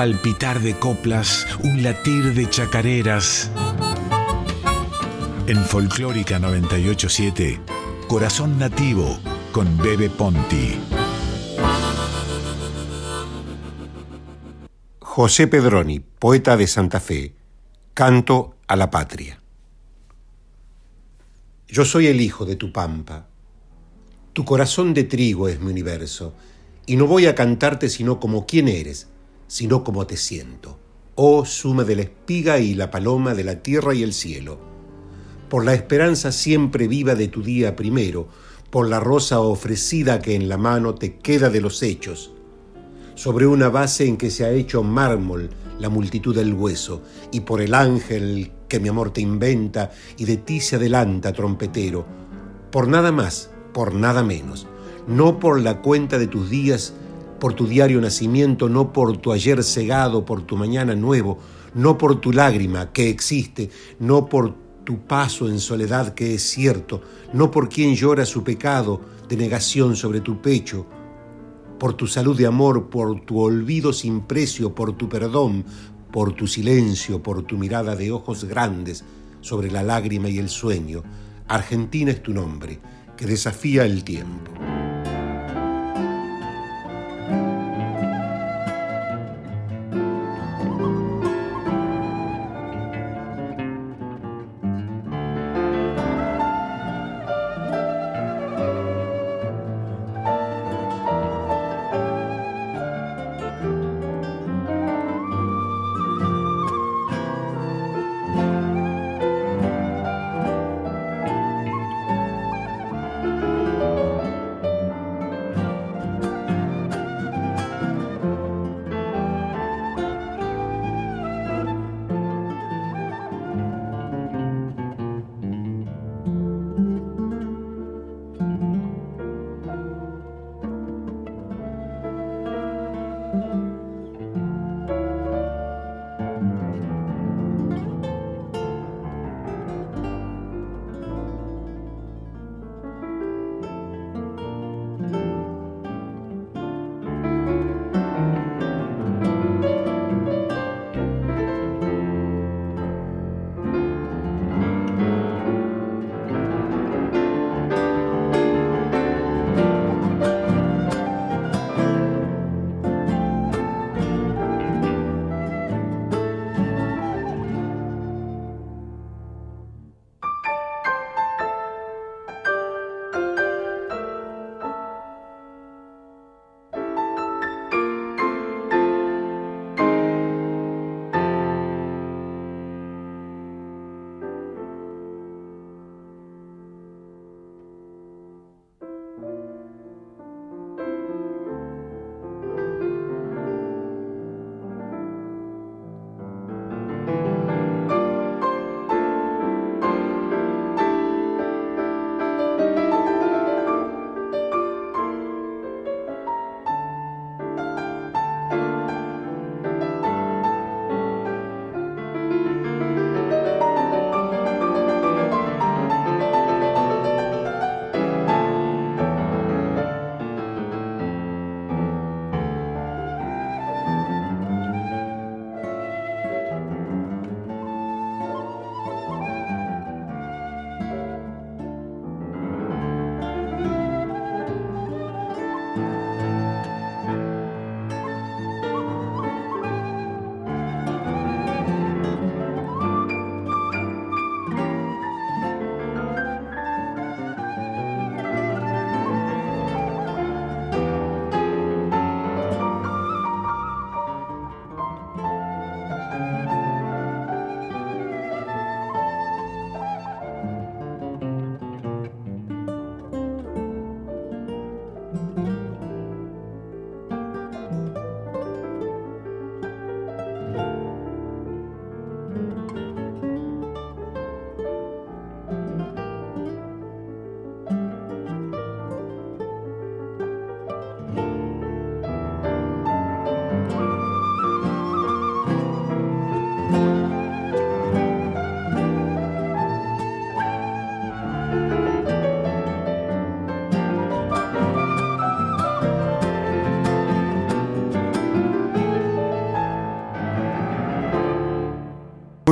palpitar de coplas, un latir de chacareras. En Folclórica 987, Corazón Nativo con Bebe Ponti. José Pedroni, poeta de Santa Fe, Canto a la Patria. Yo soy el hijo de tu pampa. Tu corazón de trigo es mi universo, y no voy a cantarte sino como quién eres, sino como te siento. Oh suma de la espiga y la paloma de la tierra y el cielo. Por la esperanza siempre viva de tu día primero, por la rosa ofrecida que en la mano te queda de los hechos, sobre una base en que se ha hecho mármol la multitud del hueso, y por el ángel que mi amor te inventa y de ti se adelanta, trompetero, por nada más, por nada menos, no por la cuenta de tus días, por tu diario nacimiento, no por tu ayer cegado, por tu mañana nuevo, no por tu lágrima que existe, no por tu paso en soledad que es cierto, no por quien llora su pecado de negación sobre tu pecho, por tu salud de amor, por tu olvido sin precio, por tu perdón, por tu silencio, por tu mirada de ojos grandes sobre la lágrima y el sueño. Argentina es tu nombre, que desafía el tiempo.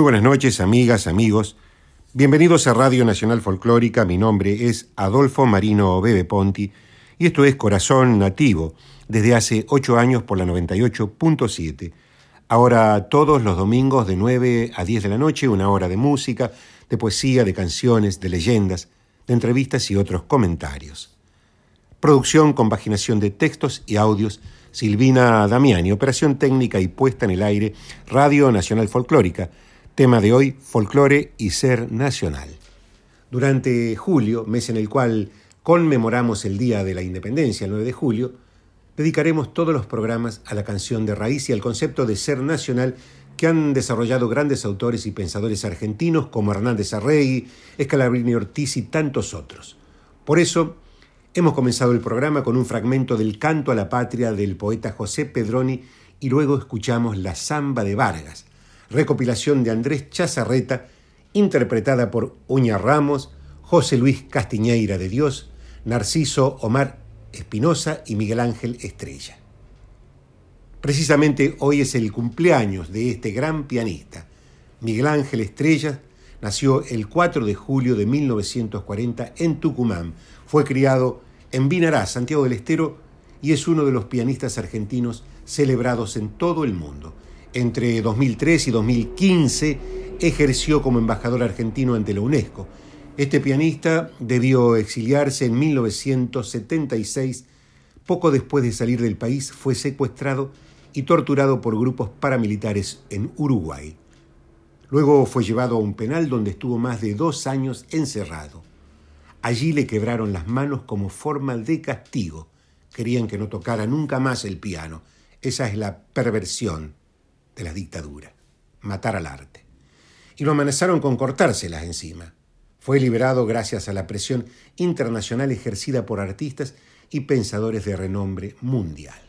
Buenas noches, amigas, amigos. Bienvenidos a Radio Nacional Folclórica. Mi nombre es Adolfo Marino Bebe Ponti y esto es Corazón Nativo, desde hace ocho años por la 98.7. Ahora todos los domingos de 9 a 10 de la noche, una hora de música, de poesía, de canciones, de leyendas, de entrevistas y otros comentarios. Producción, compaginación de textos y audios, Silvina Damiani, operación técnica y puesta en el aire, Radio Nacional Folclórica, tema de hoy, folclore y ser nacional. Durante julio, mes en el cual conmemoramos el Día de la Independencia, el 9 de julio, dedicaremos todos los programas a la canción de raíz y al concepto de ser nacional que han desarrollado grandes autores y pensadores argentinos como Hernández Arregui, Escalabrini Ortiz y tantos otros. Por eso, hemos comenzado el programa con un fragmento del Canto a la Patria del poeta José Pedroni y luego escuchamos La Zamba de Vargas, recopilación de Andrés Chazarreta, interpretada por Uña Ramos, José Luis Castiñeira de Dios, Narciso Omar Espinosa y Miguel Ángel Estrella. Precisamente hoy es el cumpleaños de este gran pianista. Miguel Ángel Estrella nació el 4 de julio de 1940 en Tucumán. Fue criado en Vinará, Santiago del Estero, y es uno de los pianistas argentinos celebrados en todo el mundo. Entre 2003 y 2015 ejerció como embajador argentino ante la UNESCO este pianista debió exiliarse en 1976. Poco después de salir del país fue secuestrado y torturado por grupos paramilitares en Uruguay. Luego fue llevado a un penal donde estuvo más de dos años encerrado. Allí le quebraron las manos como forma de castigo. Querían que no tocara nunca más el piano. Esa es la perversión de la dictadura, matar al arte. Y lo amenazaron con cortárselas encima. Fue liberado gracias a la presión internacional ejercida por artistas y pensadores de renombre mundial.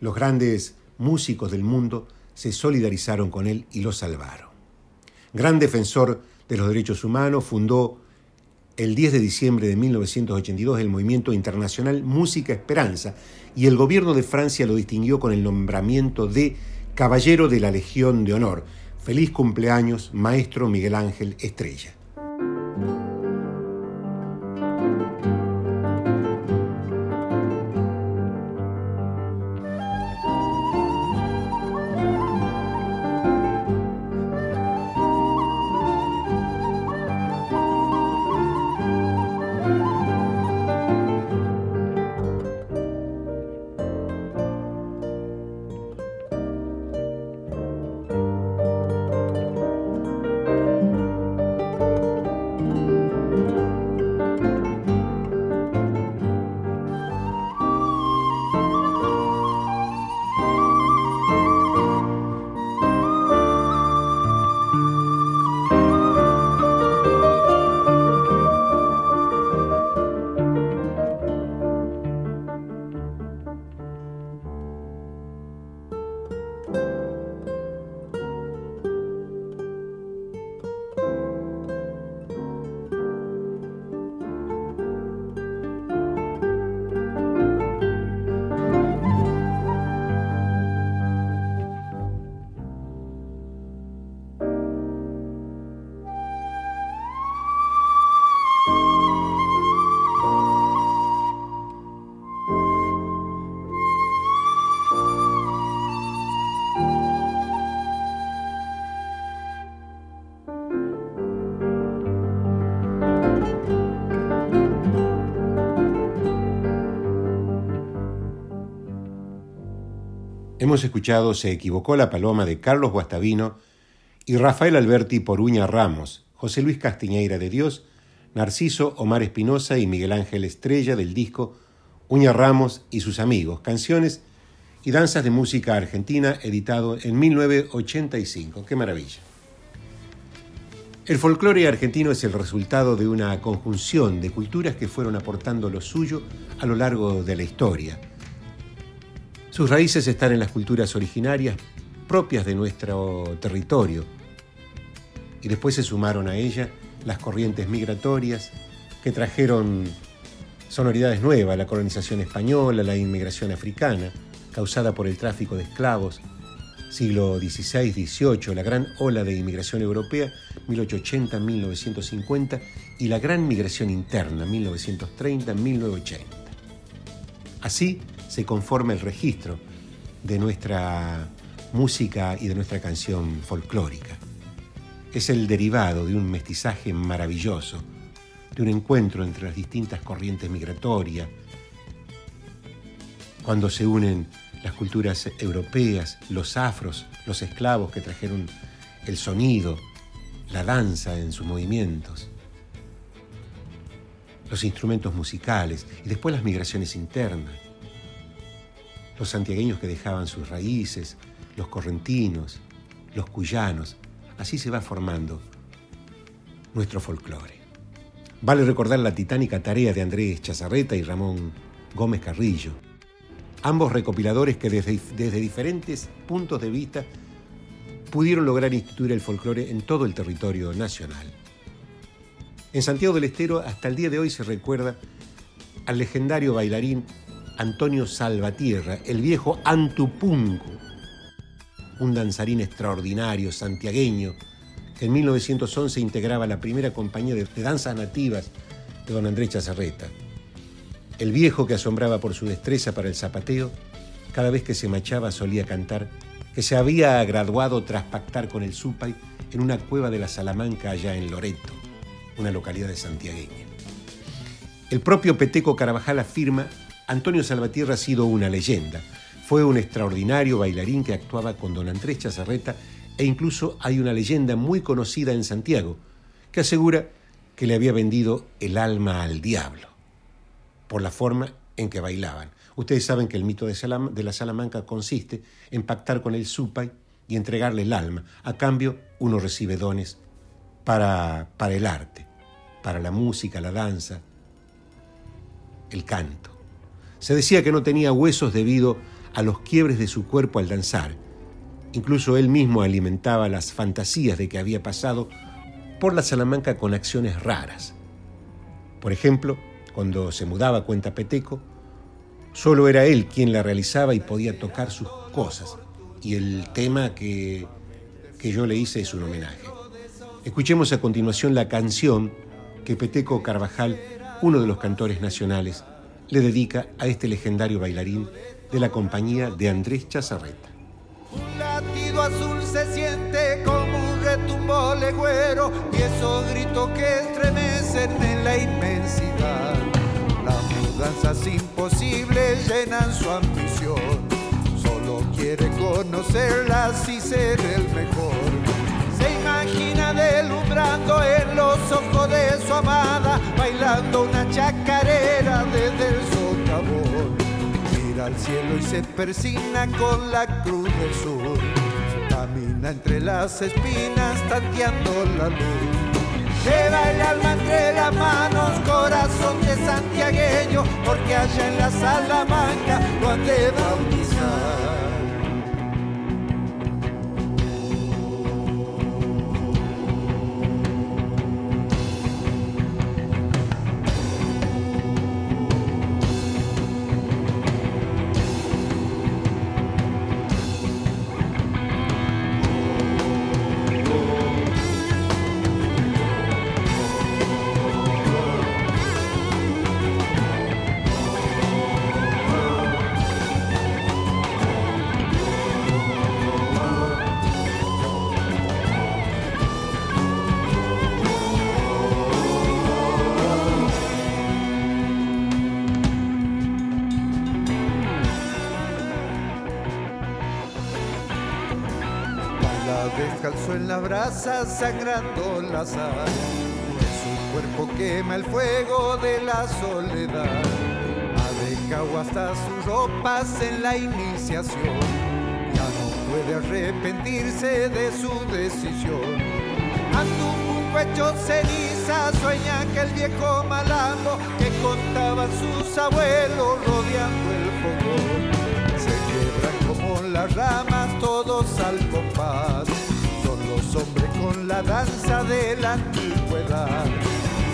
Los grandes músicos del mundo se solidarizaron con él y lo salvaron. Gran defensor de los derechos humanos, fundó el 10 de diciembre de 1982 el movimiento internacional Música Esperanza y el gobierno de Francia lo distinguió con el nombramiento de Caballero de la Legión de Honor, Feliz cumpleaños, maestro Miguel Ángel Estrella. Hemos escuchado Se equivocó la paloma de Carlos Guastavino y Rafael Alberti por Uña Ramos, José Luis Castiñeira de Dios, Narciso Omar Espinosa y Miguel Ángel Estrella del disco Uña Ramos y sus amigos, canciones y danzas de música argentina editado en 1985. ¡Qué maravilla! El folclore argentino es el resultado de una conjunción de culturas que fueron aportando lo suyo a lo largo de la historia sus raíces están en las culturas originarias propias de nuestro territorio. Y después se sumaron a ella las corrientes migratorias que trajeron sonoridades nuevas, la colonización española, la inmigración africana, causada por el tráfico de esclavos, siglo XVI-XVIII, la gran ola de inmigración europea, 1880-1950, y la gran migración interna, 1930-1980. Así se conforma el registro de nuestra música y de nuestra canción folclórica. Es el derivado de un mestizaje maravilloso, de un encuentro entre las distintas corrientes migratorias, cuando se unen las culturas europeas, los afros, los esclavos que trajeron el sonido, la danza en sus movimientos, los instrumentos musicales y después las migraciones internas, los santiagueños que dejaban sus raíces, los correntinos, los cuyanos, así se va formando nuestro folclore. Vale recordar la titánica tarea de Andrés Chazarreta y Ramón Gómez Carrillo, ambos recopiladores que desde, desde diferentes puntos de vista pudieron lograr instituir el folclore en todo el territorio nacional. En Santiago del Estero hasta el día de hoy se recuerda al legendario bailarín Antonio Salvatierra, el viejo Antupunco, un danzarín extraordinario, santiagueño, que en 1911 integraba la primera compañía de, danzas nativas de don Andrés Chazarreta. El viejo que asombraba por su destreza para el zapateo, cada vez que se machaba solía cantar que se había graduado tras pactar con el Supay en una cueva de la Salamanca allá en Loreto, una localidad de santiagueña. El propio Peteco Carabajal afirma, Antonio Salvatierra ha sido una leyenda. Fue un extraordinario bailarín que actuaba con don Andrés Chazarreta e incluso hay una leyenda muy conocida en Santiago que asegura que le había vendido el alma al diablo por la forma en que bailaban. Ustedes saben que el mito de, la Salamanca consiste en pactar con el supay y entregarle el alma. A cambio, uno recibe dones para, para el arte, para la música, la danza, el canto. Se decía que no tenía huesos debido a los quiebres de su cuerpo al danzar. Incluso él mismo alimentaba las fantasías de que había pasado por la Salamanca con acciones raras. Por ejemplo, cuando se mudaba a Cuenta Peteco, solo era él quien la realizaba y podía tocar sus cosas. Y el tema que, que yo le hice es un homenaje. Escuchemos a continuación la canción que Peteco Carvajal, uno de los cantores nacionales, le dedica a este legendario bailarín de la compañía de Andrés Chazarreta. Un latido azul se siente como un retumbo legüero y esos gritos que estremecen en la inmensidad danzas imposibles llenan su ambición. Solo quiere conocerlas y ser el mejor. Imagina deslumbrando en los ojos de su amada, bailando una chacarera desde el socavón. Mira al cielo y se persina con la cruz del sur. Camina entre las espinas, tanteando la luz Lleva el alma entre las manos, corazón de santiagueño, porque allá en la Salamanca lo han de bautizar. Sangrando la sal. Su cuerpo quema el fuego de la soledad. Ha dejado hasta sus ropas en la iniciación. Ya no puede arrepentirse de su decisión. un hecho ceniza sueña que el viejo malambo que contaban sus abuelos rodeando el fogón. Se quiebran como las ramas todos al compás hombres con la danza de la antigüedad.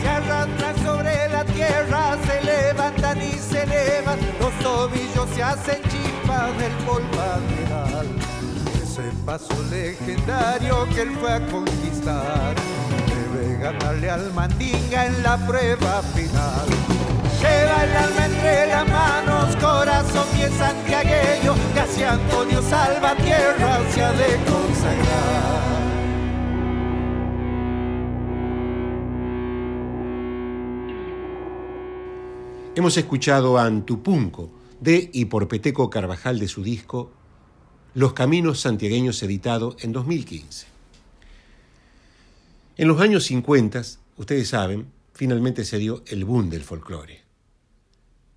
Se arrastran sobre la tierra, se levantan y se elevan, los tobillos se hacen chispas del polvaderal. ese paso legendario que él fue a conquistar. Debe ganarle al Mandinga en la prueba final. Lleva el alma entre las manos, corazón bien santiagueño, que hacia Antonio Salvatierra se ha de consagrar. Hemos escuchado a Antupunco de y por Peteco Carvajal de su disco Los Caminos Santiagueños editado en 2015. En los años 50, ustedes saben, finalmente se dio el boom del folclore,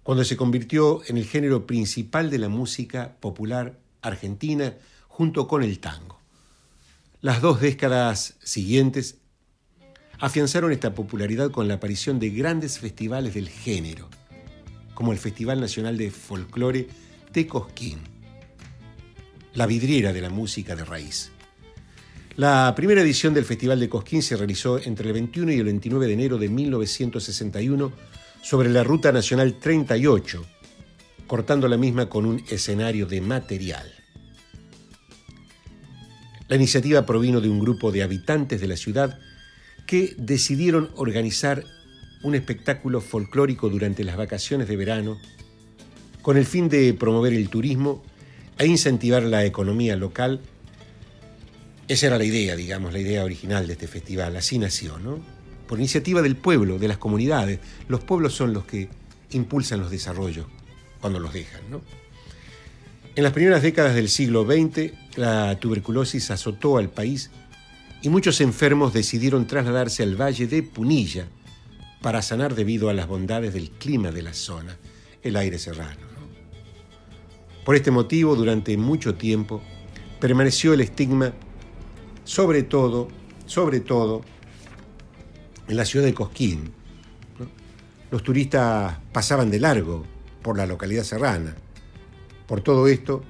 cuando se convirtió en el género principal de la música popular argentina junto con el tango. Las dos décadas siguientes afianzaron esta popularidad con la aparición de grandes festivales del género, como el Festival Nacional de Folclore de Cosquín, la vidriera de la música de raíz. La primera edición del Festival de Cosquín se realizó entre el 21 y el 29 de enero de 1961 sobre la Ruta Nacional 38, cortando la misma con un escenario de material. La iniciativa provino de un grupo de habitantes de la ciudad que decidieron organizar un espectáculo folclórico durante las vacaciones de verano con el fin de promover el turismo e incentivar la economía local. Esa era la idea, digamos, la idea original de este festival. Así nació, ¿no? Por iniciativa del pueblo, de las comunidades. Los pueblos son los que impulsan los desarrollos cuando los dejan, ¿no? En las primeras décadas del siglo XX, la tuberculosis azotó al país y muchos enfermos decidieron trasladarse al valle de Punilla, para sanar debido a las bondades del clima de la zona, el aire serrano. Por este motivo, durante mucho tiempo, permaneció el estigma, sobre todo, sobre todo, en la ciudad de Cosquín. Los turistas pasaban de largo por la localidad serrana. Por todo esto,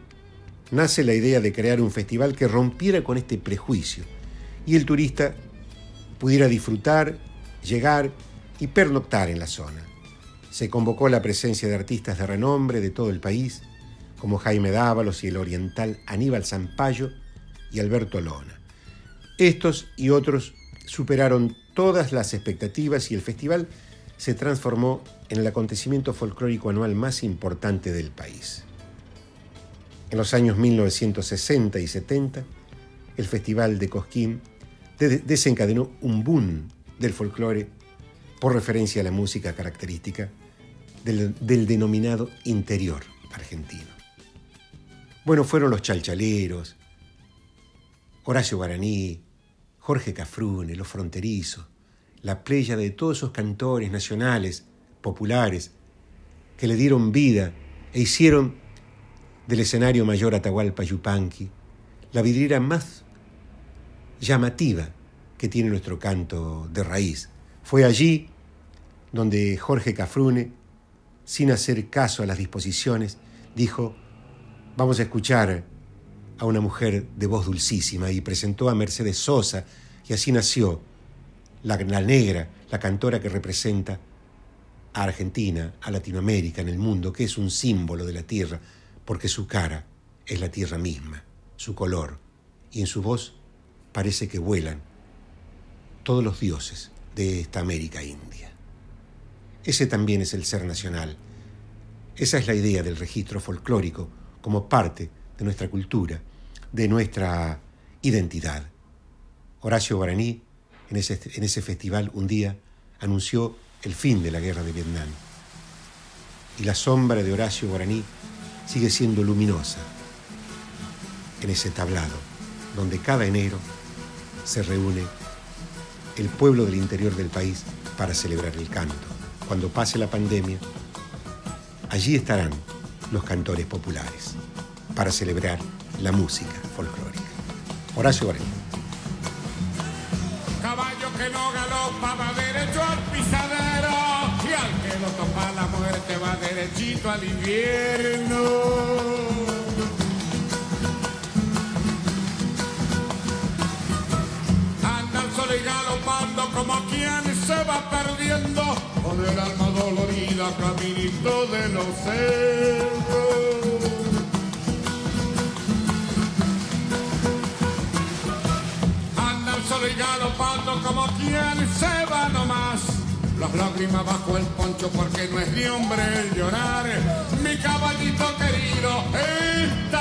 nace la idea de crear un festival que rompiera con este prejuicio y el turista pudiera disfrutar, llegar y pernoctar en la zona. Se convocó la presencia de artistas de renombre de todo el país, como Jaime Dávalos y el oriental Aníbal Zampayo y Alberto Lona. Estos y otros superaron todas las expectativas y el festival se transformó en el acontecimiento folclórico anual más importante del país. En los años 1960 y 70, el Festival de Cosquín desencadenó un boom del folclore por referencia a la música característica del, denominado interior argentino. Bueno, fueron los chalchaleros, Horacio Guaraní, Jorge Cafrune, los fronterizos, la playa de todos esos cantores nacionales, populares, que le dieron vida e hicieron del escenario mayor Atahualpa Yupanqui la vidriera más llamativa que tiene nuestro canto de raíz, fue allí donde Jorge Cafrune, sin hacer caso a las disposiciones, dijo, vamos a escuchar a una mujer de voz dulcísima y presentó a Mercedes Sosa y así nació la, la negra, la cantora que representa a Argentina, a Latinoamérica, en el mundo, que es un símbolo de la tierra, porque su cara es la tierra misma, su color, y en su voz parece que vuelan todos los dioses de esta América India. Ese también es el ser nacional. Esa es la idea del registro folclórico como parte de nuestra cultura, de nuestra identidad. Horacio Guaraní, en ese, festival, un día anunció el fin de la guerra de Vietnam. Y la sombra de Horacio Guaraní sigue siendo luminosa en ese tablado, donde cada enero se reúne el pueblo del interior del país para celebrar el canto. Cuando pase la pandemia, allí estarán los cantores populares para celebrar la música folclórica. Horacio Guaraní. Caballo que no galopa va derecho al pisadero y al que lo topa la muerte va derechito al invierno. como quien se va perdiendo con el alma dolorida caminito de los cerros. Andan solo y galopando como quien se va nomás. Las lágrimas bajo el poncho porque no es de hombre el llorar. Mi caballito querido está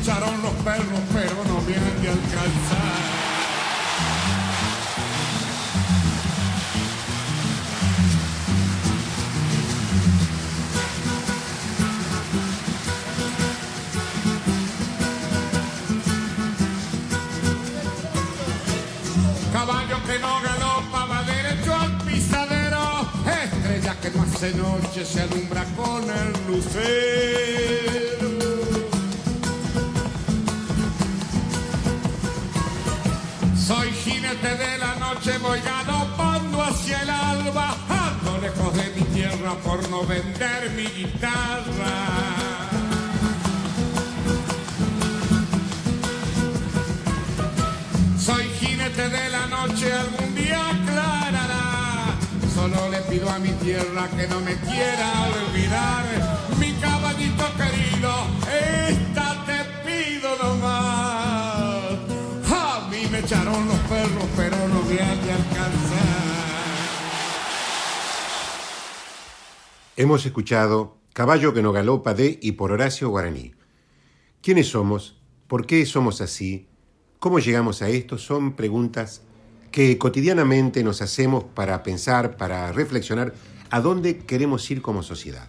echaron los perros, pero no vienen de alcanzar. Caballo que no galopa va derecho al pisadero. Estrella que no hace noche se alumbra con el lucero. Soy jinete de la noche, voy galopando hacia el alba, ando lejos de mi tierra por no vender mi guitarra. Soy jinete de la noche, algún día aclarará. Solo le pido a mi tierra que no me quiera olvidar. Mi caballito querido, Hemos escuchado Caballo que no galopa de y por Horacio Guaraní. ¿Quiénes somos? ¿Por qué somos así? ¿Cómo llegamos a esto? Son preguntas que cotidianamente nos hacemos para pensar, para reflexionar a dónde queremos ir como sociedad.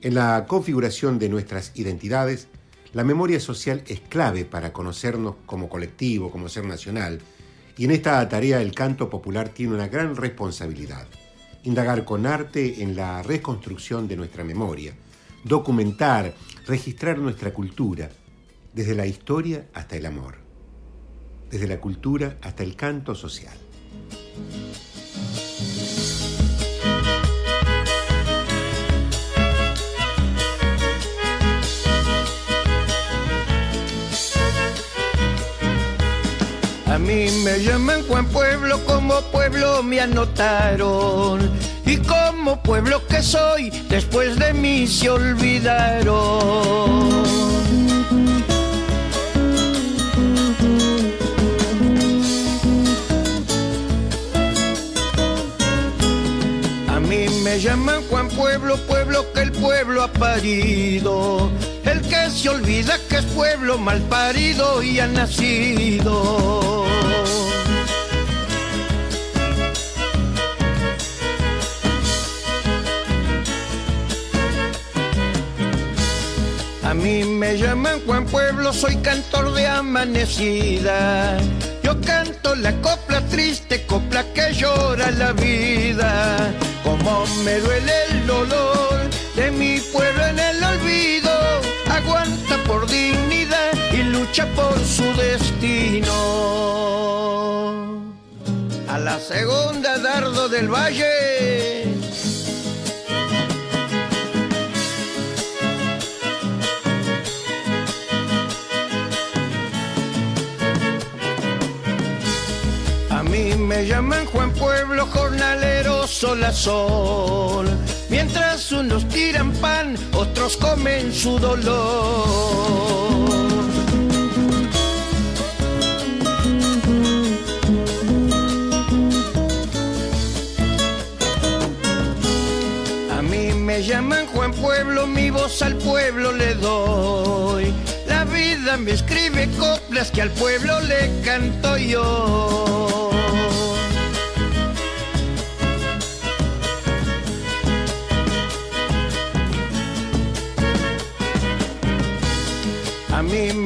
En la configuración de nuestras identidades, la memoria social es clave para conocernos como colectivo, como ser nacional, y en esta tarea el canto popular tiene una gran responsabilidad. Indagar con arte en la reconstrucción de nuestra memoria, documentar, registrar nuestra cultura, desde la historia hasta el amor desde la cultura hasta el canto social. A mí me llaman Juan Pueblo, como pueblo me anotaron. Y como pueblo que soy, después de mí se olvidaron. A mí me llaman Juan Pueblo, pueblo que el pueblo ha parido. El que se olvida que es pueblo mal parido y ha nacido. A mí me llaman Juan Pueblo, soy cantor de amanecida. Yo canto la copla triste, copla que llora la vida. Como me duele el dolor de mi pueblo en el olvido. Aguanta por dignidad y lucha por su destino. A la segunda dardo del valle. A mí me llaman Juan Pueblo, jornalero sol a sol. Mientras unos tiran pan, otros comen su dolor. A mí me llaman Juan Pueblo, mi voz al pueblo le doy. La vida me escribe coplas que al pueblo le canto yo.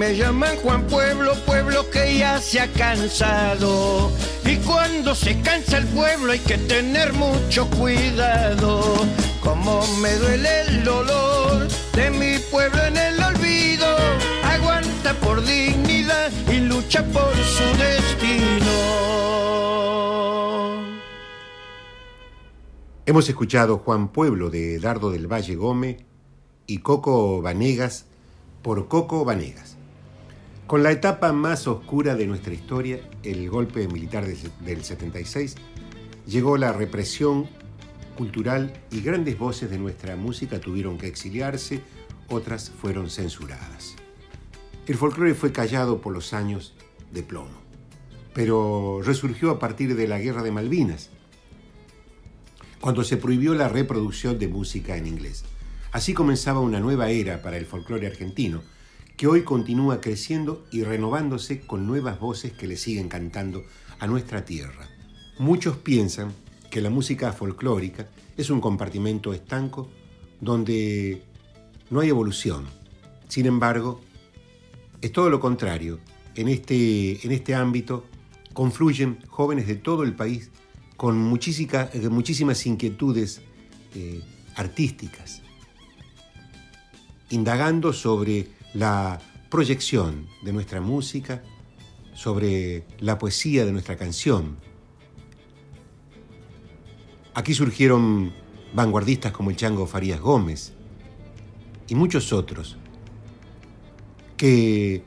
Me llaman Juan Pueblo, pueblo que ya se ha cansado. Y cuando se cansa el pueblo hay que tener mucho cuidado. Como me duele el dolor de mi pueblo en el olvido. Aguanta por dignidad y lucha por su destino. Hemos escuchado Juan Pueblo de Dardo del Valle Gómez y Coco Vanegas por Coco Vanegas. Con la etapa más oscura de nuestra historia, el golpe militar del del 76, llegó la represión cultural y grandes voces de nuestra música tuvieron que exiliarse, otras fueron censuradas. El folclore fue callado por los años de plomo. pero resurgió a partir de la Guerra de Malvinas, cuando se prohibió la reproducción de música en inglés. Así comenzaba una nueva era para el folclore argentino, que hoy continúa creciendo y renovándose con nuevas voces que le siguen cantando a nuestra tierra. Muchos piensan que la música folclórica es un compartimento estanco donde no hay evolución. Sin embargo, es todo lo contrario. En este, en este ámbito confluyen jóvenes de todo el país con muchísimas inquietudes eh, artísticas, indagando sobre la proyección de nuestra música, sobre la poesía de nuestra canción. Aquí surgieron vanguardistas como el Chango Farías Gómez y muchos otros que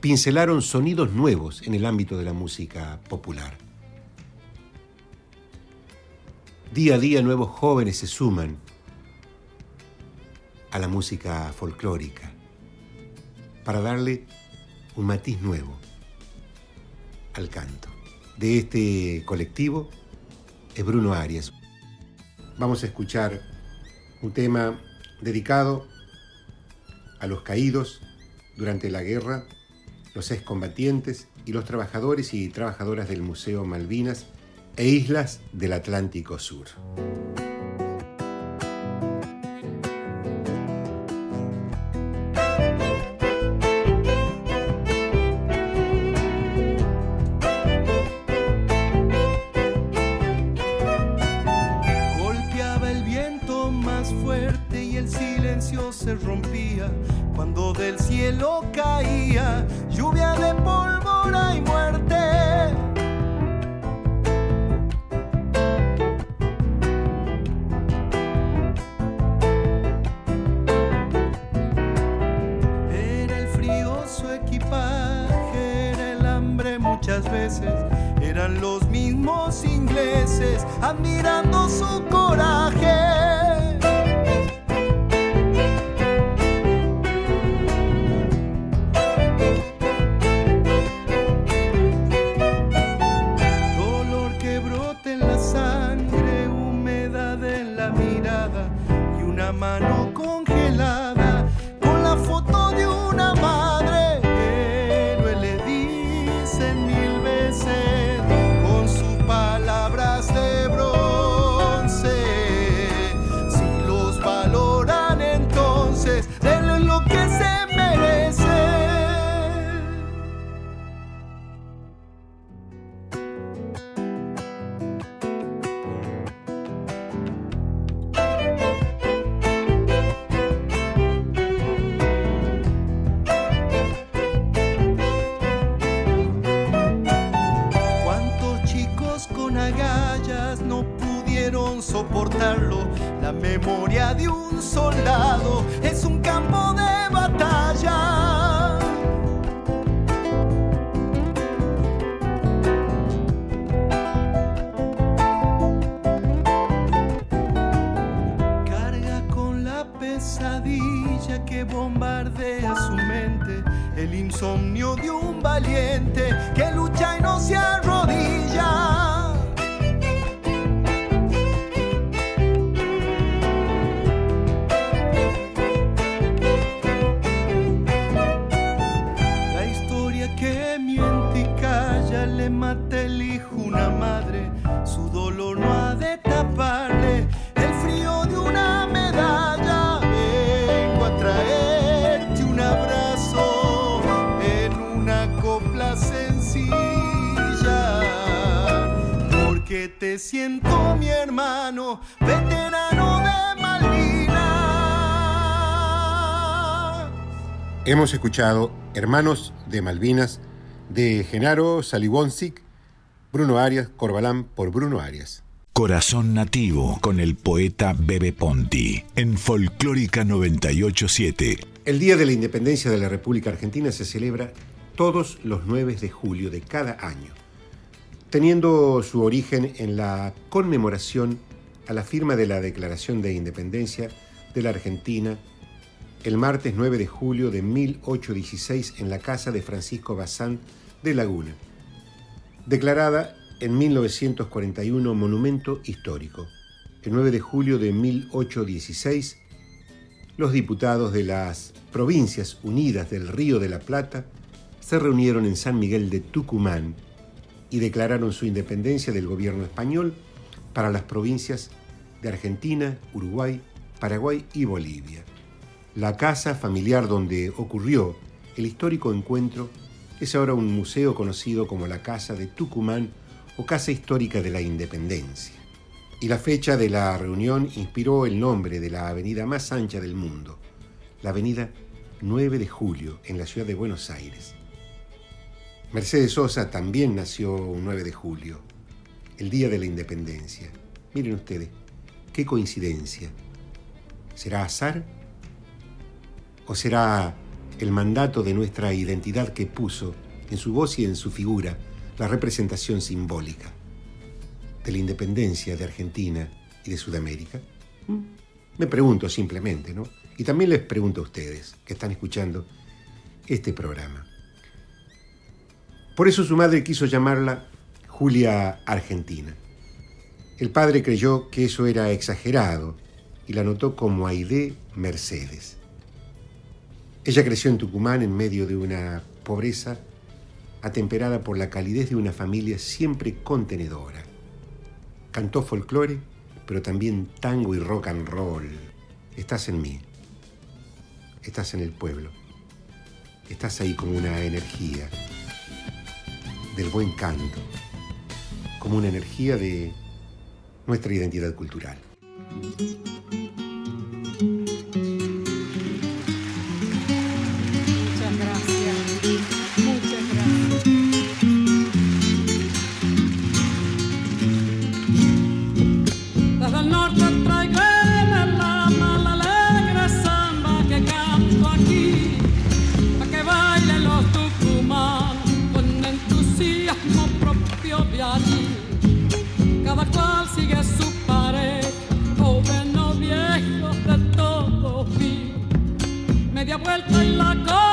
pincelaron sonidos nuevos en el ámbito de la música popular. Día a día nuevos jóvenes se suman a la música folclórica para darle un matiz nuevo al canto. De este colectivo es Bruno Arias. Vamos a escuchar un tema dedicado a los caídos durante la guerra, los excombatientes y los trabajadores y trabajadoras del Museo Malvinas e Islas del Atlántico Sur. admirando su coraje. Hemos escuchado Hermanos de Malvinas de Genaro Salibonsic, Bruno Arias, Corbalán por Bruno Arias. Corazón Nativo con el poeta Bebe Ponti en Folclórica 987. El Día de la Independencia de la República Argentina se celebra todos los 9 de julio de cada año, teniendo su origen en la conmemoración a la firma de la Declaración de Independencia de la Argentina el martes 9 de julio de 1816 en la casa de Francisco Bazán de Laguna. declarada en 1941 monumento histórico. El 9 de julio de 1816, los diputados de las Provincias Unidas del Río de la Plata se reunieron en San Miguel de Tucumán y declararon su independencia del gobierno español para las provincias de Argentina, Uruguay, Paraguay y Bolivia. La casa familiar donde ocurrió el histórico encuentro es ahora un museo conocido como la Casa de Tucumán o Casa Histórica de la Independencia. Y la fecha de la reunión inspiró el nombre de la avenida más ancha del mundo, la avenida 9 de Julio, en la ciudad de Buenos Aires. Mercedes Sosa también nació un 9 de julio, el día de la independencia. Miren ustedes, qué coincidencia. ¿Será azar? ¿O será el mandato de nuestra identidad que puso en su voz y en su figura la representación simbólica de la independencia de Argentina y de Sudamérica? Me pregunto simplemente, ¿no? Y también les pregunto a ustedes que están escuchando este programa. Por eso su madre quiso llamarla Julia Argentina. El padre creyó que eso era exagerado y la notó como Aide Mercedes. Ella creció en Tucumán en medio de una pobreza atemperada por la calidez de una familia siempre contenedora. Cantó folclore, pero también tango y rock and roll. Estás en mí. Estás en el pueblo. Estás ahí como una energía del buen canto, como una energía de nuestra identidad cultural. vuelta en la.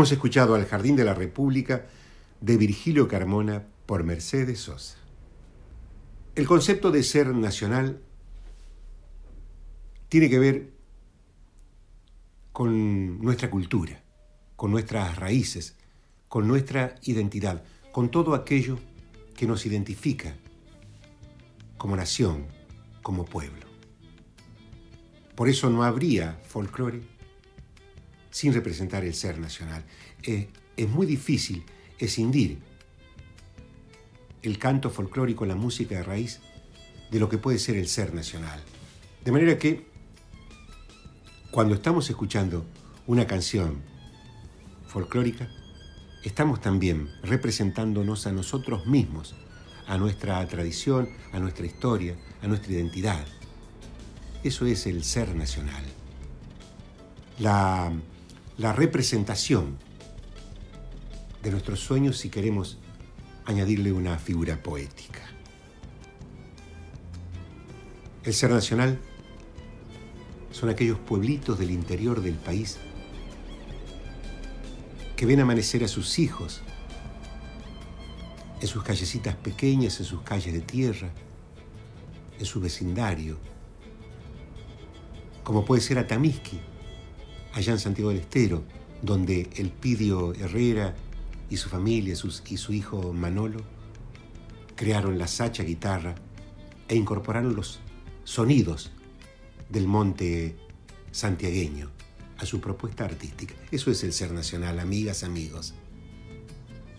Hemos escuchado al Jardín de la República de Virgilio Carmona por Mercedes Sosa. El concepto de ser nacional tiene que ver con nuestra cultura, con nuestras raíces, con nuestra identidad, con todo aquello que nos identifica como nación, como pueblo. Por eso no habría folclore sin representar el ser nacional. Eh, es muy difícil escindir el canto folclórico, la música de raíz de lo que puede ser el ser nacional. De manera que cuando estamos escuchando una canción folclórica, estamos también representándonos a nosotros mismos, a nuestra tradición, a nuestra historia, a nuestra identidad. Eso es el ser nacional. La, la representación de nuestros sueños si queremos añadirle una figura poética. El ser nacional son aquellos pueblitos del interior del país que ven amanecer a sus hijos en sus callecitas pequeñas, en sus calles de tierra, en su vecindario, como puede ser Atamisqui, allá en Santiago del Estero, donde el Pidio Herrera y su familia y su hijo Manolo crearon la sacha guitarra e incorporaron los sonidos del monte santiagueño a su propuesta artística. Eso es el ser nacional, amigas, amigos.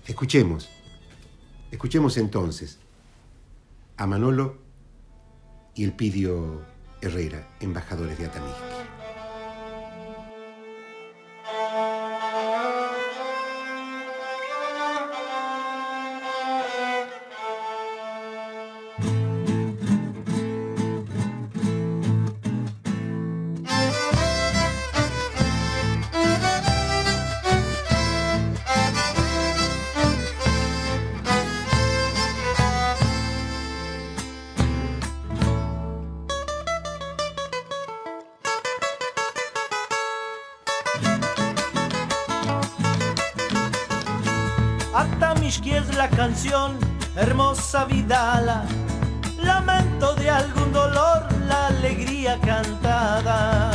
Escuchemos, escuchemos entonces a Manolo y el Pidio Herrera, embajadores de Hermosa Vidala, lamento de algún dolor, la alegría cantada.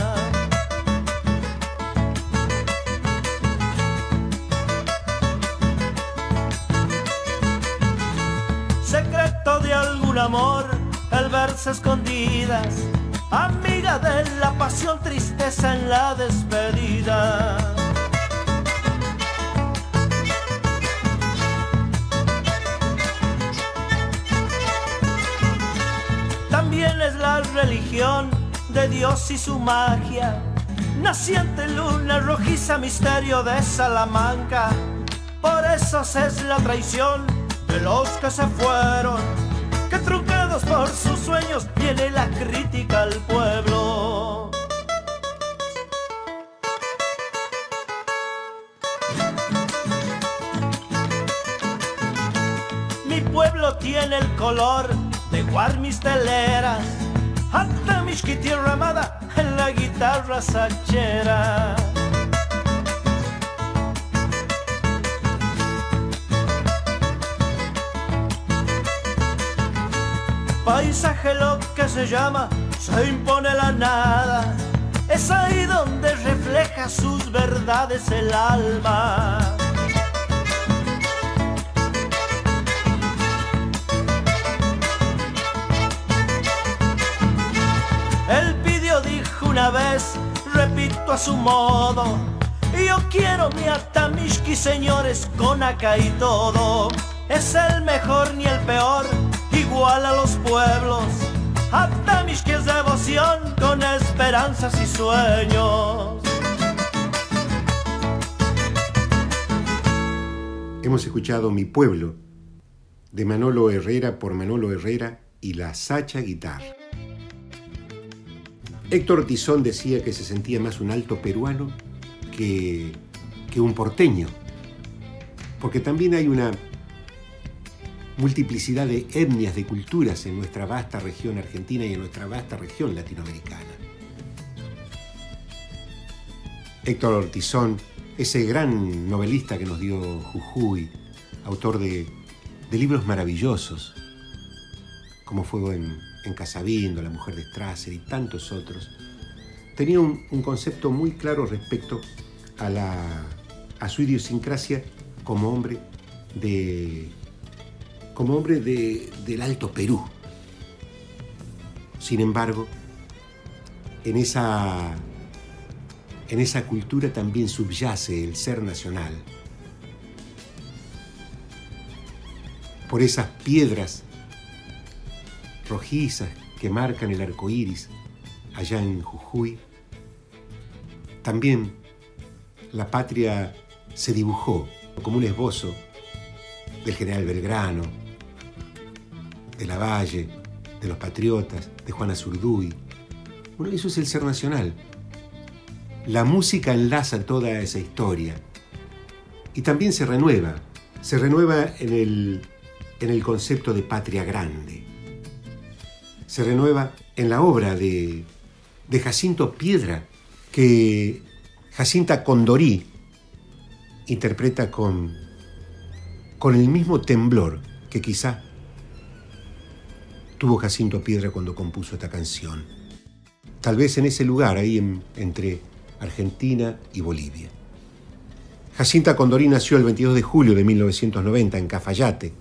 Secreto de algún amor, el verse escondidas, amiga de la pasión, tristeza en la despedida. Dios y su magia. Naciente luna rojiza, misterio de Salamanca. Por eso es la traición de los que se fueron, que truncados por sus sueños viene la crítica al pueblo. Mi pueblo tiene el color de guarmisteleras hasta Mishki tierra amada en la guitarra sachera. Paisaje lo que se llama, se impone la nada. Es ahí donde refleja sus verdades el alma. Una vez, repito a su modo. Yo quiero mi Atamishki, señores, con acá y todo. Es el mejor ni el peor, igual a los pueblos. Atamishki es devoción con esperanzas y sueños. Hemos escuchado Mi Pueblo, de Manolo Herrera por Manolo Herrera y la Sacha Guitarra. Héctor Tizón decía que se sentía más un alto peruano que, que un porteño, porque también hay una multiplicidad de etnias, de culturas en nuestra vasta región argentina y en nuestra vasta región latinoamericana. Héctor Ortizón, ese gran novelista que nos dio Jujuy, autor de, de libros maravillosos, como Fuego en, en Casabindo, La mujer de Strasser y tantos otros, tenía un, concepto muy claro respecto a, la, su idiosincrasia como hombre, de, como hombre del Alto Perú. Sin embargo, en esa, en esa cultura también subyace el ser nacional. por esas piedras rojizas que marcan el arco iris allá en Jujuy, también la patria se dibujó como un esbozo del general Belgrano, de la Valle, de los patriotas, de Juana Zurduy. Bueno, eso es el ser nacional. La música enlaza toda esa historia y también se renueva, se renueva en el, en el concepto de patria grande, se renueva en la obra de, Jacinto Piedra, que Jacinta Condorí interpreta con, con el mismo temblor que quizá tuvo Jacinto Piedra cuando compuso esta canción. Tal vez en ese lugar, ahí entre Argentina y Bolivia. Jacinta Condorí nació el 22 de julio de 1990 en Cafayate,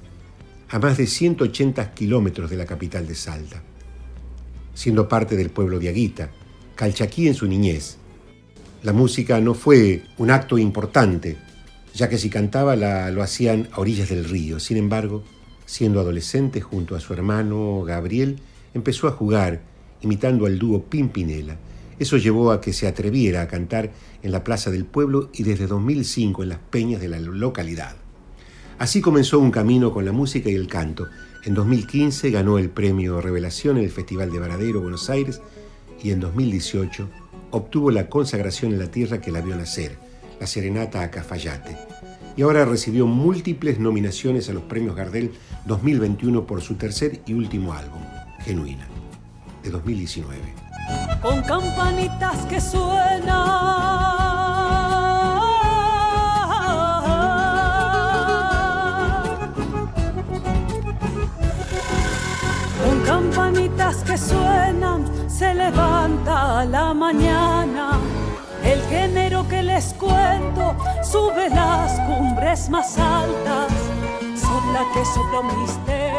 a más de 180 kilómetros de la capital de Salta. Siendo parte del pueblo de Aguita, Calchaquí en su niñez. La música no fue un acto importante, ya que si cantaba la, lo hacían a orillas del río. Sin embargo, Siendo adolescente, junto a su hermano Gabriel, empezó a jugar, imitando al dúo Pimpinela. Eso llevó a que se atreviera a cantar en la plaza del pueblo y desde 2005 en las peñas de la localidad. Así comenzó un camino con la música y el canto. En 2015 ganó el premio Revelación en el Festival de Varadero, Buenos Aires, y en 2018 obtuvo la consagración en la tierra que la vio nacer, la Serenata a Cafayate y ahora recibió múltiples nominaciones a los premios Gardel 2021 por su tercer y último álbum, Genuina, de 2019. Con campanitas que suenan. Mañana. El género que les cuento sube las cumbres más altas, son la que sopla un misterio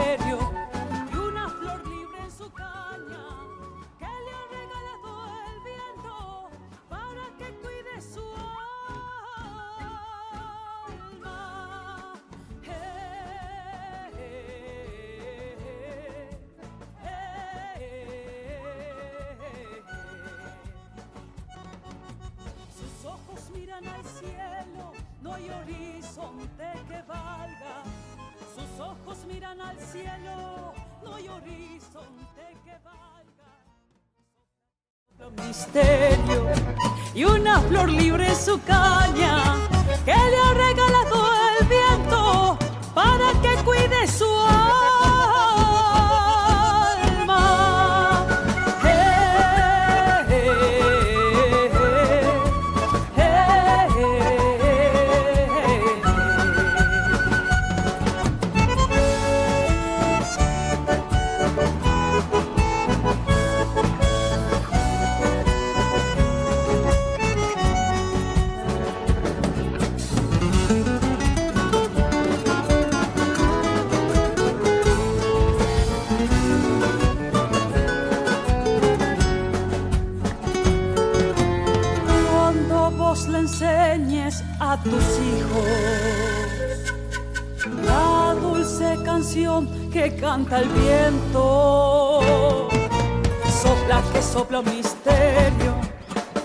Sopla un misterio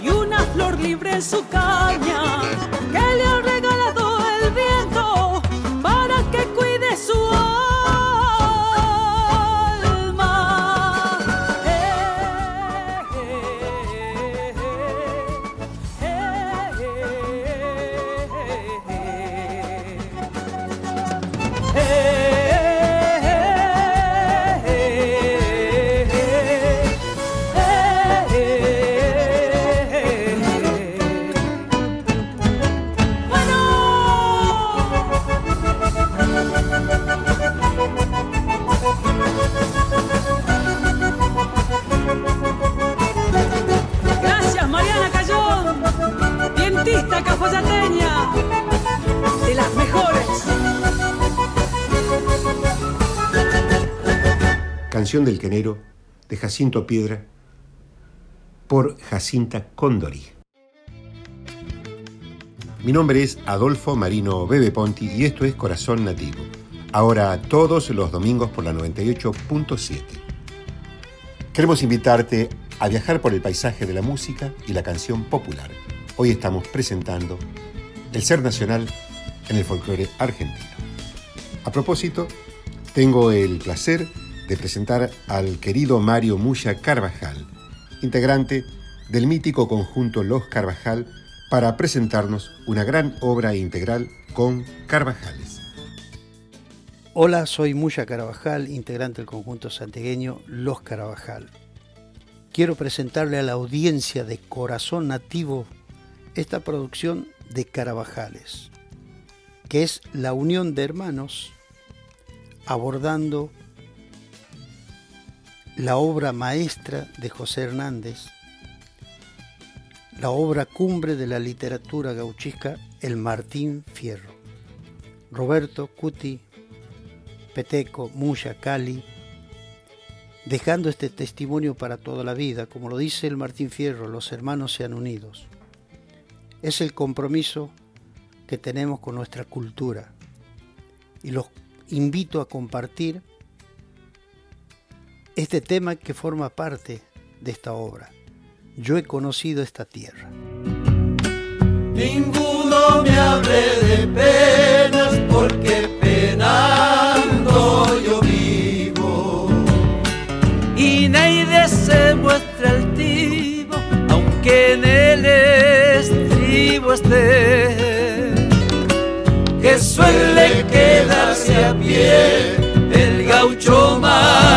y una flor libre en su caña que le ha regalado el viento para que cuide su de Del Quenero de Jacinto Piedra por Jacinta Condori. Mi nombre es Adolfo Marino Bebe Ponti y esto es Corazón Nativo. ahora todos los domingos por la 98.7. Queremos invitarte a viajar por el paisaje de la música y la canción popular. Hoy estamos presentando el ser nacional en el folclore argentino. A propósito, tengo el placer de presentar al querido Mario Muya Carvajal, integrante del mítico conjunto Los Carvajal, para presentarnos una gran obra integral con Carvajales. Hola, soy Muya Carabajal, integrante del conjunto santiagueño Los Carabajal. Quiero presentarle a la audiencia de Corazón Nativo esta producción de Carabajales, que es la unión de hermanos abordando la obra maestra de José Hernández, la obra cumbre de la literatura gauchisca, el Martín Fierro. Roberto Cuti Peteco, Muya, Cali, dejando este testimonio para toda la vida, como lo dice el Martín Fierro, los hermanos sean unidos. Es el compromiso que tenemos con nuestra cultura y los invito a compartir este tema que forma parte de esta obra. Yo he conocido esta tierra. Ninguno me hable de penas porque penando yo vivo. Y nadie se muestra altivo, aunque en el estribo esté. Que suele quedarse a pie el gaucho más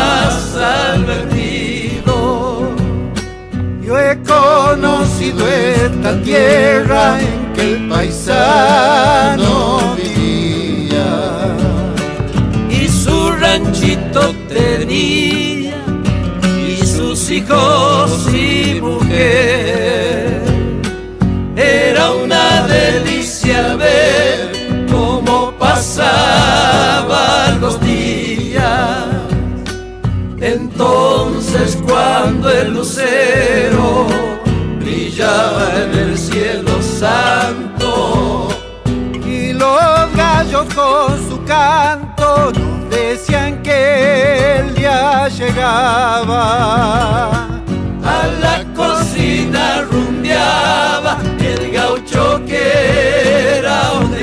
conocido esta tierra en que el paisano vivía y su ranchito tenía y sus hijos y mujer. Era una delicia ver cómo pasaban los días. Entonces cuando el lucero brillaba en el cielo santo y los gallos con su canto nos decían que el día llegaba. a la cocina rumbeaba el gaucho que era un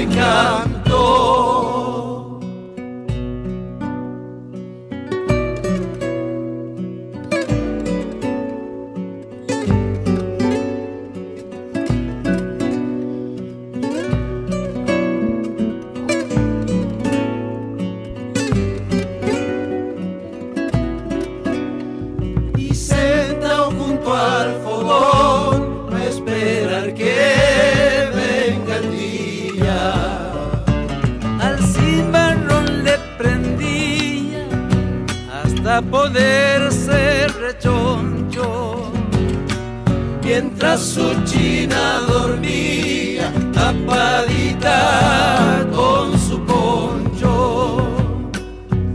hasta poderse rechoncho. Mientras su china dormía tapadita con su poncho.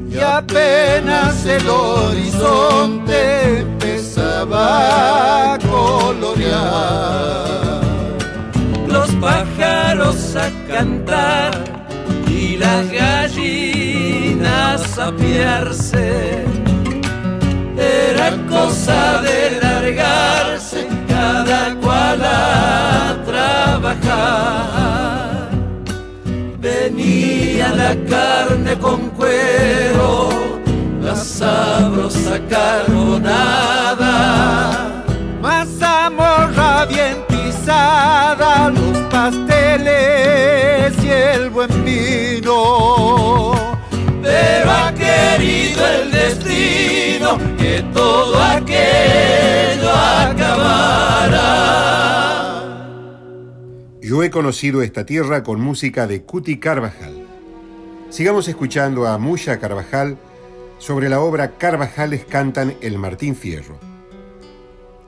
Y apenas el horizonte empezaba a colorear. Los pájaros a cantar y las gallinas a piarse. Era cosa de largarse cada cual a trabajar. Venía la carne con cuero, la sabrosa carbonada. Mazamorra bien pisada, los pasteles y el buen vino. Pero ha querido el destino que he conocido esta tierra con música de Cuti Carvajal. Sigamos escuchando a Muya Carvajal sobre la obra Carvajales cantan el Martín Fierro,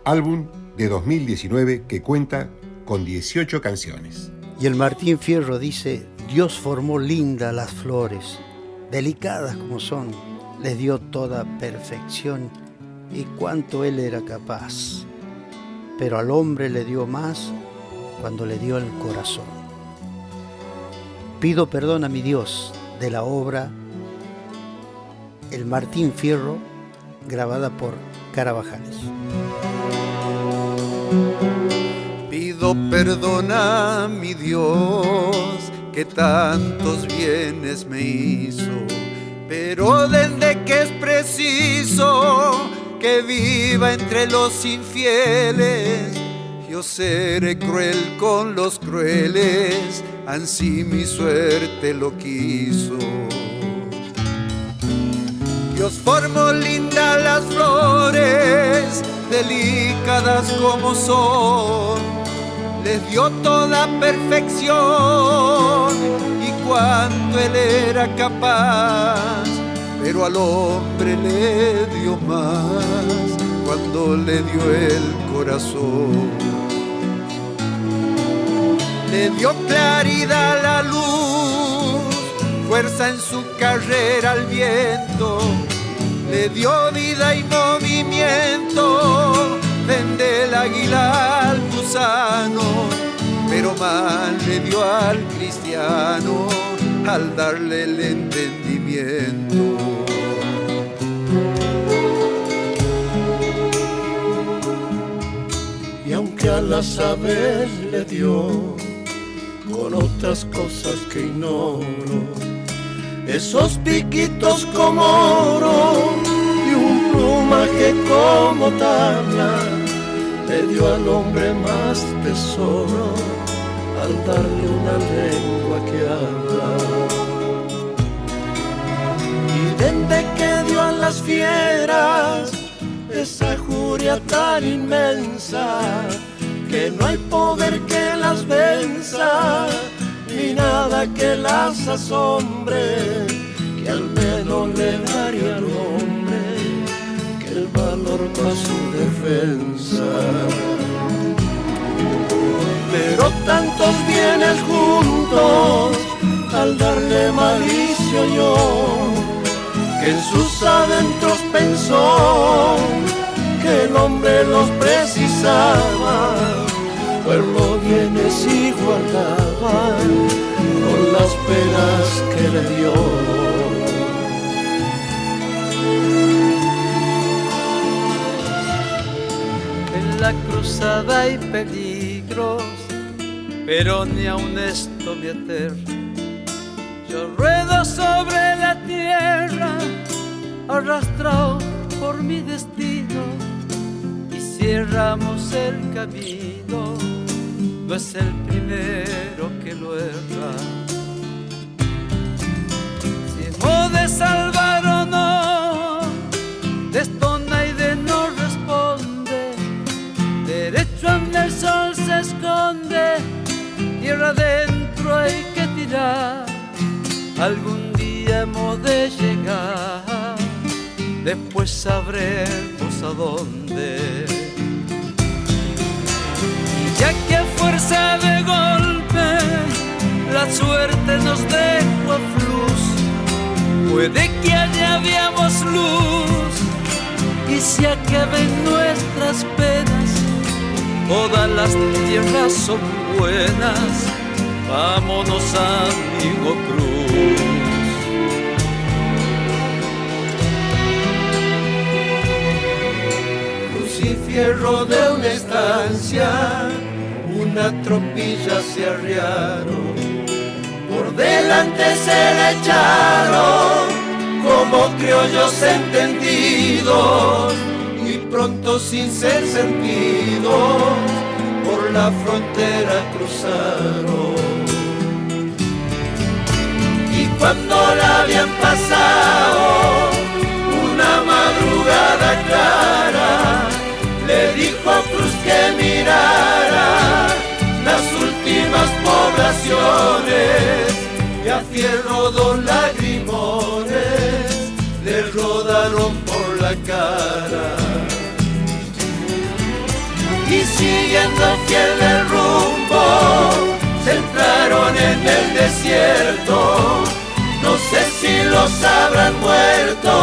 álbum de 2019 que cuenta con 18 canciones. Y el Martín Fierro dice, Dios formó linda las flores, delicadas como son, les dio toda perfección y cuánto él era capaz. Pero al hombre le dio más cuando le dio el corazón. Pido perdón a mi Dios de la obra El Martín Fierro, grabada por Carabajales. Pido perdón a mi Dios que tantos bienes me hizo, pero desde que es preciso que viva entre los infieles, yo seré cruel con los crueles, ansí mi suerte lo quiso. Dios formó lindas las flores, delicadas como son, les dio toda perfección y cuanto él era capaz, pero al hombre le dio más cuando le dio el corazón. Le dio claridad la luz, fuerza en su carrera al viento, le dio vida y movimiento, vende el águila al gusano, pero mal le dio al cristiano al darle el entendimiento. Y aunque a las aves le dio otras cosas que ignoro, esos piquitos como oro y un plumaje como tabla, le dio al hombre más tesoro al darle una lengua que habla. Y desde que dio a las fieras esa juria tan inmensa que no hay poder que las venza ni nada que las asombre que al menos le daría al hombre que el valor para su defensa. Pero tantos bienes juntos al darle malicio yo que en sus adentros pensó que el hombre los precisaba, los bienes igualaba con las penas que le dio. En la cruzada hay peligros, pero ni aun esto me aterra. Yo ruedo sobre la tierra, arrastrado por mi destino, y si erramos el camino, no es el primero que lo erra. Si hemos de salvar o no, de esto nadie no responde. Derecho en el sol se esconde, tierra adentro hay que tirar. Algún día hemos de llegar, después sabremos a dónde. Ya que a fuerza de golpe la suerte nos dejó a fluz, puede que allá habíamos luz y se acaben nuestras penas. Todas las tierras son buenas, vámonos amigo Cruz. Crucifierro de una estancia, una tropilla se arriaron, por delante se le echaron como criollos entendidos y pronto sin ser sentidos por la frontera cruzaron. Y cuando la habían pasado, una madrugada clara, le dijo a Cruz que mirara las últimas poblaciones y a Fierro dos lagrimones le rodaron por la cara. Y siguiendo fiel el rumbo, se entraron en el desierto. No sé si los habrán muerto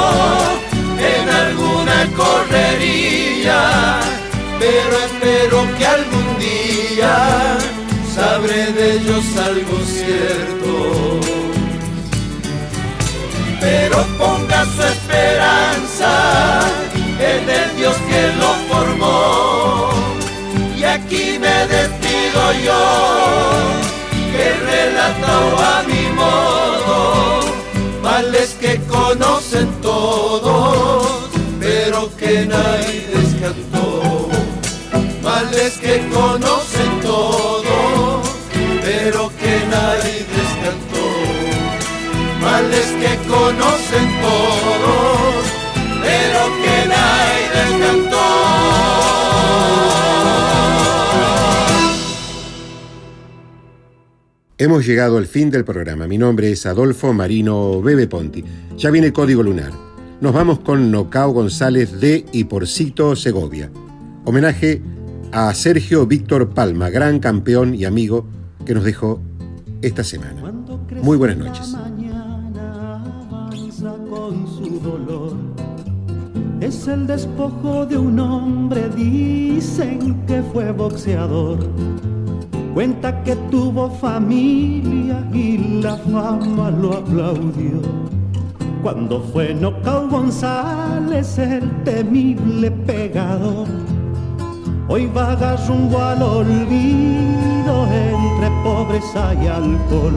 en alguna correría, pero espero que algún día sabré de ellos algo cierto. Pero ponga su esperanza en el Dios que lo formó. Y aquí me despido yo, que relatado a mi modo, males que conocen todos, pero que nadie descantó. Que conocen todos, pero que nadie descantó. Males que conocen todos, pero que nadie descantó. Hemos llegado al fin del programa. Mi nombre es Adolfo Marino Bebe Ponti. Ya viene Código Lunar. Nos vamos con Nocao González de y Porcito Segovia. Homenaje a Sergio Víctor Palma, gran campeón y amigo que nos dejó esta semana. Muy buenas noches. avanza con su dolor. Es el despojo de un hombre, dicen que fue boxeador. Cuenta que tuvo familia y la fama lo aplaudió. Cuando fue Nocao González el temible pegador. Hoy vaga rumbo al olvido entre pobreza y alcohol.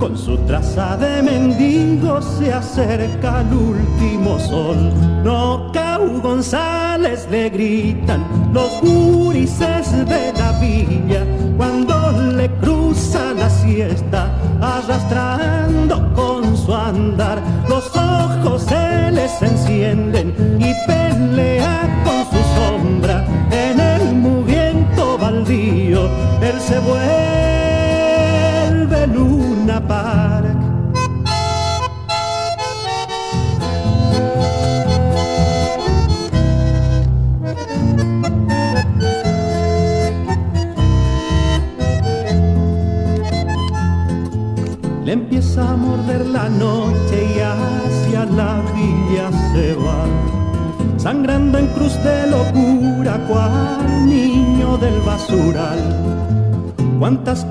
Con su traza de mendigo se acerca el último sol. Nocao González le gritan los gurises de la villa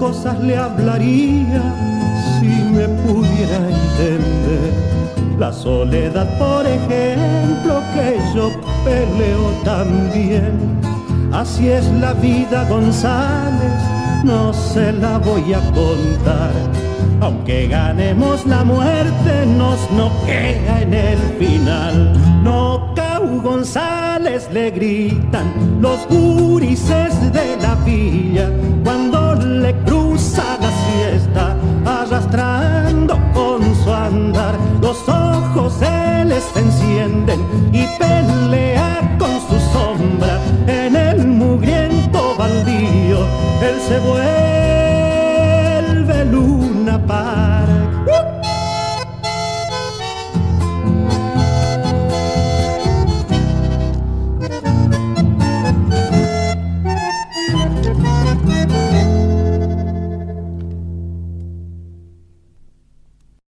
cosas le hablaría si me pudiera entender. La soledad, por ejemplo, que yo peleo también. Así es la vida, González, no se la voy a contar. Aunque ganemos la muerte, nos noquea en el final. Nocao González le gritan los gurises de la villa se